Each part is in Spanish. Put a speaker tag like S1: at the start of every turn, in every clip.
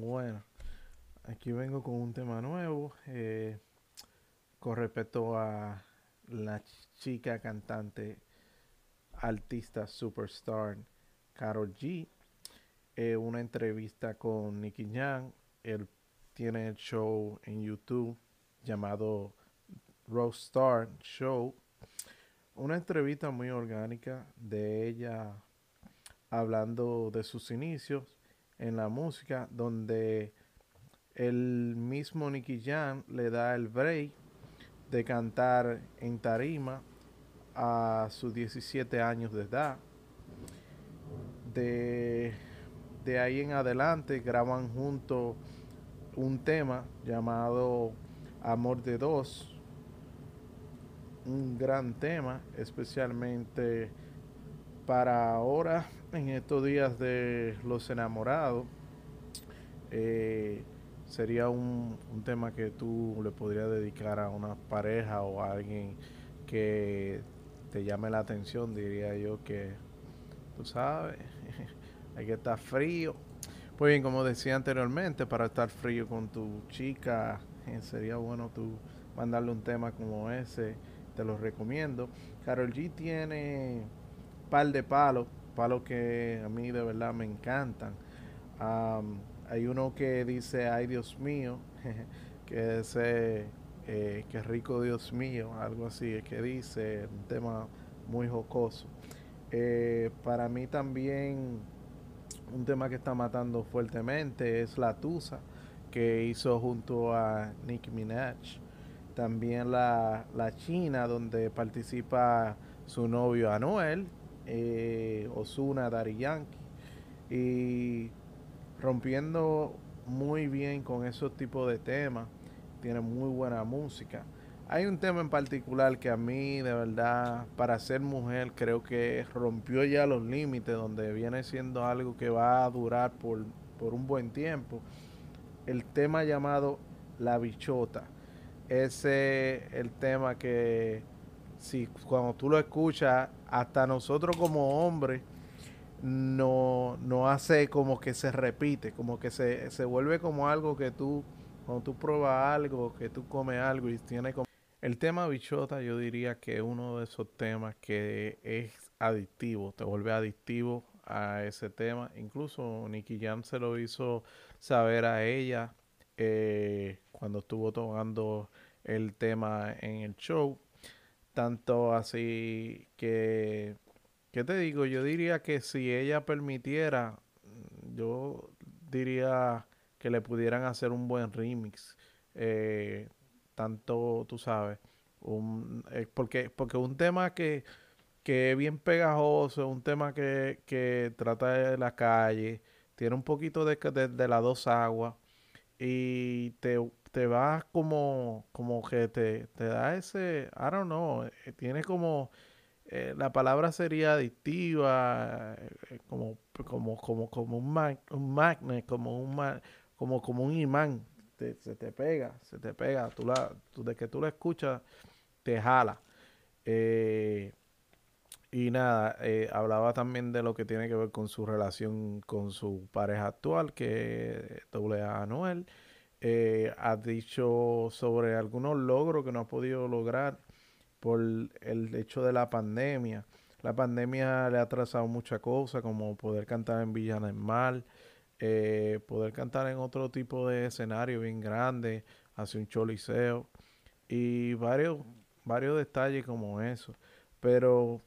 S1: Bueno, aquí vengo con un tema nuevo eh, con respecto a la chica cantante, artista superstar Carol G. Eh, una entrevista con Nicky Young. Él tiene el show en YouTube llamado Rose Star Show. Una entrevista muy orgánica de ella hablando de sus inicios en la música, donde el mismo Nicky Jam le da el break de cantar en tarima a sus 17 años de edad. De, de ahí en adelante graban juntos un tema llamado Amor de Dos, un gran tema, especialmente para ahora, en estos días de los enamorados. Eh, sería un, tema que tú le podrías dedicar a una pareja o a alguien que te llame la atención, diría yo que, tú sabes, hay que estar frío. Pues bien, como decía anteriormente, para estar frío con tu chica, eh, sería bueno tú mandarle un tema como ese, te lo recomiendo. Carol G tiene par de palos, palos que a mí de verdad me encantan. hay uno que dice, ay Dios mío, que ese, eh, rico Dios mío, algo así, que dice, un tema muy jocoso. Eh, para mí también un tema que está matando fuertemente es La Tusa, que hizo junto a Nicki Minaj. También la, la China, donde participa su novio Anuel, eh, Osuna, Dari Yankee. Y rompiendo muy bien con esos tipos de temas. Tiene muy buena música. Hay un tema en particular que a mí, de verdad, para ser mujer, creo que rompió ya los límites, donde viene siendo algo que va a durar por, por un buen tiempo. El tema llamado La Bichota. Ese el tema que, si cuando tú lo escuchas, hasta nosotros como hombres, no, no hace como que se repite, como que se, se vuelve como algo que tú, cuando tú pruebas algo, que tú comes algo y tiene como el tema bichota yo diría que es uno de esos temas que es adictivo, te vuelve adictivo a ese tema. Incluso Nicky Jam se lo hizo saber a ella eh, cuando estuvo tocando el tema en el show. Tanto así que, ¿qué te digo? Yo diría que si ella permitiera, yo diría que le pudieran hacer un buen remix. Eh, tanto, tú sabes, un, eh, porque, porque un tema que, que es bien pegajoso, un tema que, que trata de la calle, tiene un poquito de, de, las dos aguas y te, te vas como, como que te, te da ese, I don't know, eh, tiene como, eh, la palabra sería adictiva, como, como, como, como un, un magnet, como un, como, como un imán se te pega, se te pega, tú la, tú, de que tú la escuchas, te jala. Eh, y nada, eh, hablaba también de lo que tiene que ver con su relación con su pareja actual, que es A. Anuel. Eh, ha dicho sobre algunos logros que no ha podido lograr por el hecho de la pandemia. La pandemia le ha trazado muchas cosas, como poder cantar en Villa Mal, eh, poder cantar en otro tipo de escenario bien grande, hacia un choliseo y varios, varios detalles como eso. Pero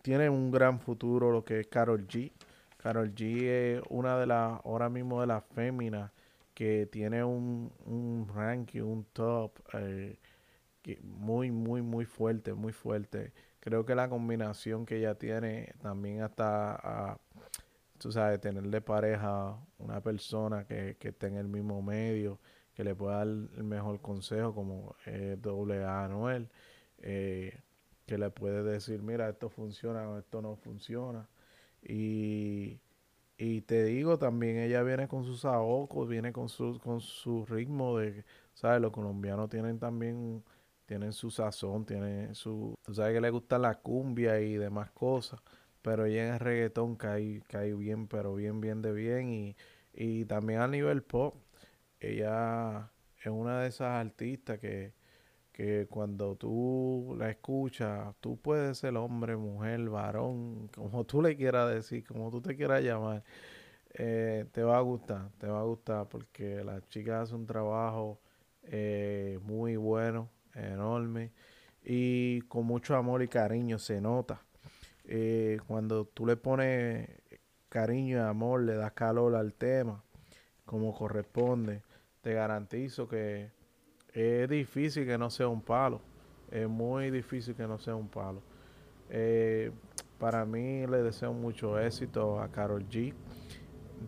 S1: tiene un gran futuro lo que es Carol G. Carol G es una de las, ahora mismo de las féminas que tiene un, un ranking, un top eh, muy, muy, muy fuerte, muy fuerte. Creo que la combinación que ella tiene también hasta tú sabes, tenerle pareja una persona que, que esté en el mismo medio, que le pueda dar el mejor consejo, como eh, doble A Anuel, eh, que le puede decir, mira, esto funciona o esto no funciona. Y, y te digo, también ella viene con sus ahocos, viene con su, con su ritmo de, ¿sabes? Los colombianos tienen también, tienen su sazón, tienen su, tú sabes que le gusta la cumbia y demás cosas pero ella en el reggaetón cae, cae bien, pero bien, bien de bien. Y, Y también a nivel pop, ella es una de esas artistas que, que cuando tú la escuchas, tú puedes ser hombre, mujer, varón, como tú le quieras decir, como tú te quieras llamar, eh, te va a gustar, te va a gustar porque la chica hace un trabajo eh, muy bueno, enorme y con mucho amor y cariño se nota. Eh, cuando tú le pones cariño y amor, le das calor al tema como corresponde, te garantizo que es difícil que no sea un palo. Es muy difícil que no sea un palo. Eh, para mí le deseo mucho éxito a Carol G.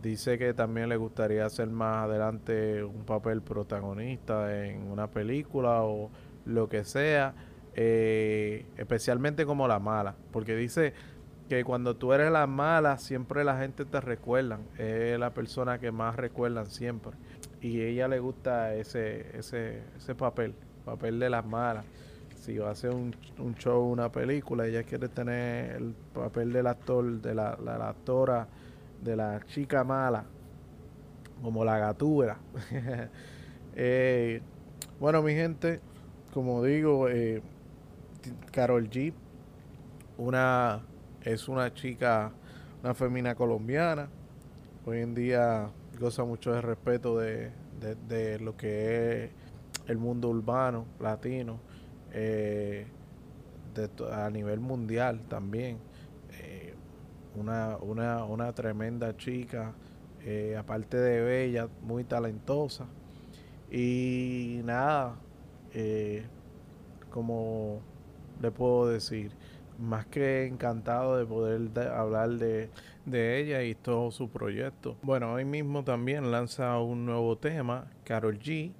S1: Dice que también le gustaría hacer más adelante un papel protagonista en una película o lo que sea, eh, especialmente como la mala, porque dice que cuando tú eres la mala siempre la gente te recuerda, es la persona que más recuerdan siempre y ella le gusta ese, ese, ese papel, papel de las malas. Si va a hacer un, un, show, una película, ella quiere tener el papel del actor, de la, la, actora, de la chica mala, como la gatura. eh, bueno, mi gente, como digo, eh, Carol G, una, es una chica, una femina colombiana. Hoy en día goza mucho de respeto de, de, lo que es el mundo urbano latino eh, a nivel mundial también. Eh, una, una, una, tremenda chica, eh, aparte de bella, muy talentosa. Y nada, como le puedo decir, más que encantado de poder hablar de, ella y todo su proyecto. Bueno, hoy mismo también lanza un nuevo tema, Carol G,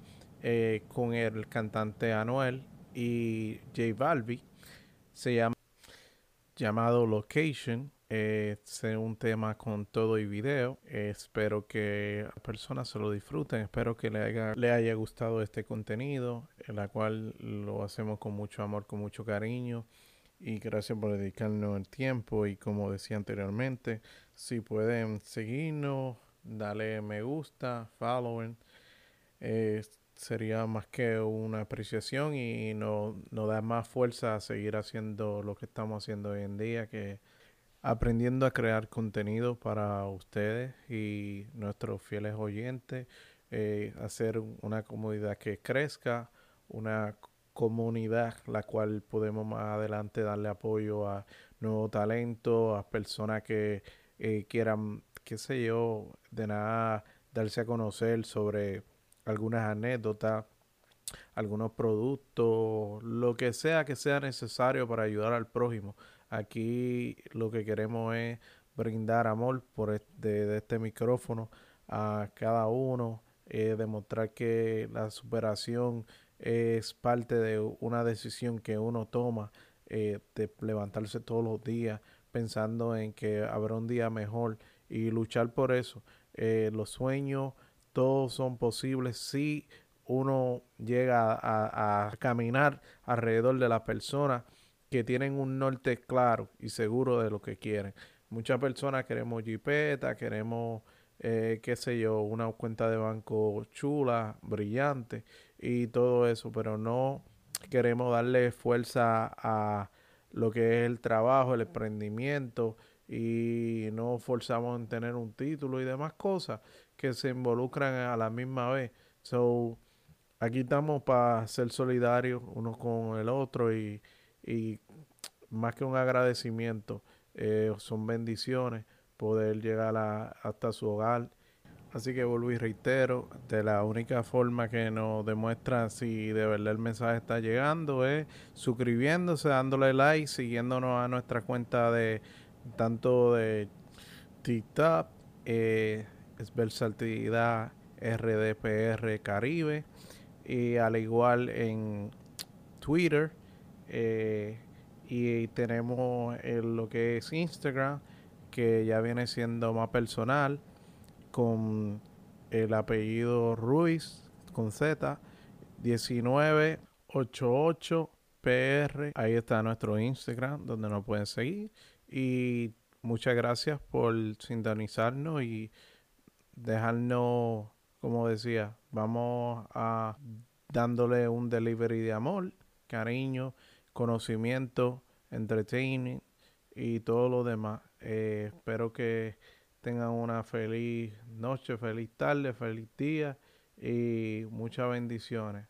S1: eh, con el cantante Anuel y J Balbi. Se llama llamado Location. es un tema con todo y video. espero que las personas se lo disfruten. Espero que le haya, le haya gustado este contenido, en la cual lo hacemos con mucho amor, con mucho cariño y gracias por dedicarnos el tiempo y como decía anteriormente, si pueden seguirnos, darle me gusta, following, eh, sería más que una apreciación y nos no da más fuerza a seguir haciendo lo que estamos haciendo hoy en día, que aprendiendo a crear contenido para ustedes y nuestros fieles oyentes, eh, hacer una comunidad que crezca, una comunidad la cual podemos más adelante darle apoyo a nuevo talento, a personas que eh, quieran, qué sé yo, de nada darse a conocer sobre algunas anécdotas, algunos productos, lo que sea que sea necesario para ayudar al prójimo. Aquí lo que queremos es brindar amor por este, de este micrófono a cada uno, eh, demostrar que la superación es parte de una decisión que uno toma eh, de levantarse todos los días pensando en que habrá un día mejor y luchar por eso. Eh, los sueños, todos son posibles si uno llega a, caminar alrededor de las personas que tienen un norte claro y seguro de lo que quieren. Muchas personas queremos jipeta, queremos, eh, qué sé yo, una cuenta de banco chula, brillante, y todo eso, pero no queremos darle fuerza a lo que es el trabajo, el emprendimiento y no forzamos en tener un título y demás cosas que se involucran a la misma vez. So, aquí estamos para ser solidarios uno con el otro y, y más que un agradecimiento, eh, son bendiciones poder llegar a, hasta su hogar Así que vuelvo y reitero, de la única forma que nos demuestra si de verdad el mensaje está llegando es suscribiéndose, dándole like, siguiéndonos a nuestra cuenta de tanto de TikTok, eh, es Versatilidad RDPR Caribe y al igual en Twitter eh, y tenemos lo que es Instagram que ya viene siendo más personal con el apellido Ruiz con Z 1988 PR. Ahí está nuestro Instagram donde nos pueden seguir. Y muchas gracias por sintonizarnos y dejarnos, como decía, vamos a dándole un delivery de amor, cariño, conocimiento, entertainment y todo lo demás. Eh, espero que tengan una feliz noche, feliz tarde, feliz día y muchas bendiciones.